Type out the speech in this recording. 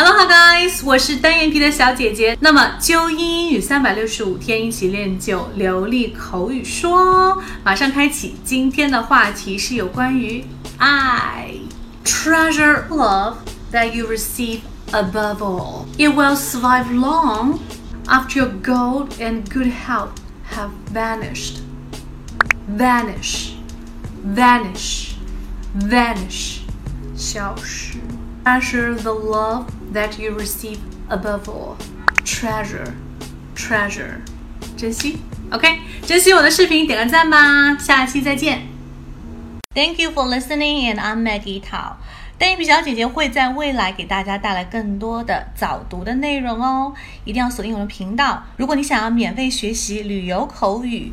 Hello, guys！我是单眼皮的小姐姐。那么纠音英语三百六十五天，一起练就流利口语说。马上开启今天的话题是有关于爱，treasure love that you receive above all. It will survive long after your gold and good health have vanished. Vanish, vanish, vanish. 消失。Treasure the love that you receive above all. Treasure, treasure. 珍惜，OK，珍惜我的视频，点个赞吧，下期再见。Thank you for listening, and I'm Maggie Tao. 单眼皮小姐姐会在未来给大家带来更多的早读的内容哦，一定要锁定我的频道。如果你想要免费学习旅游口语、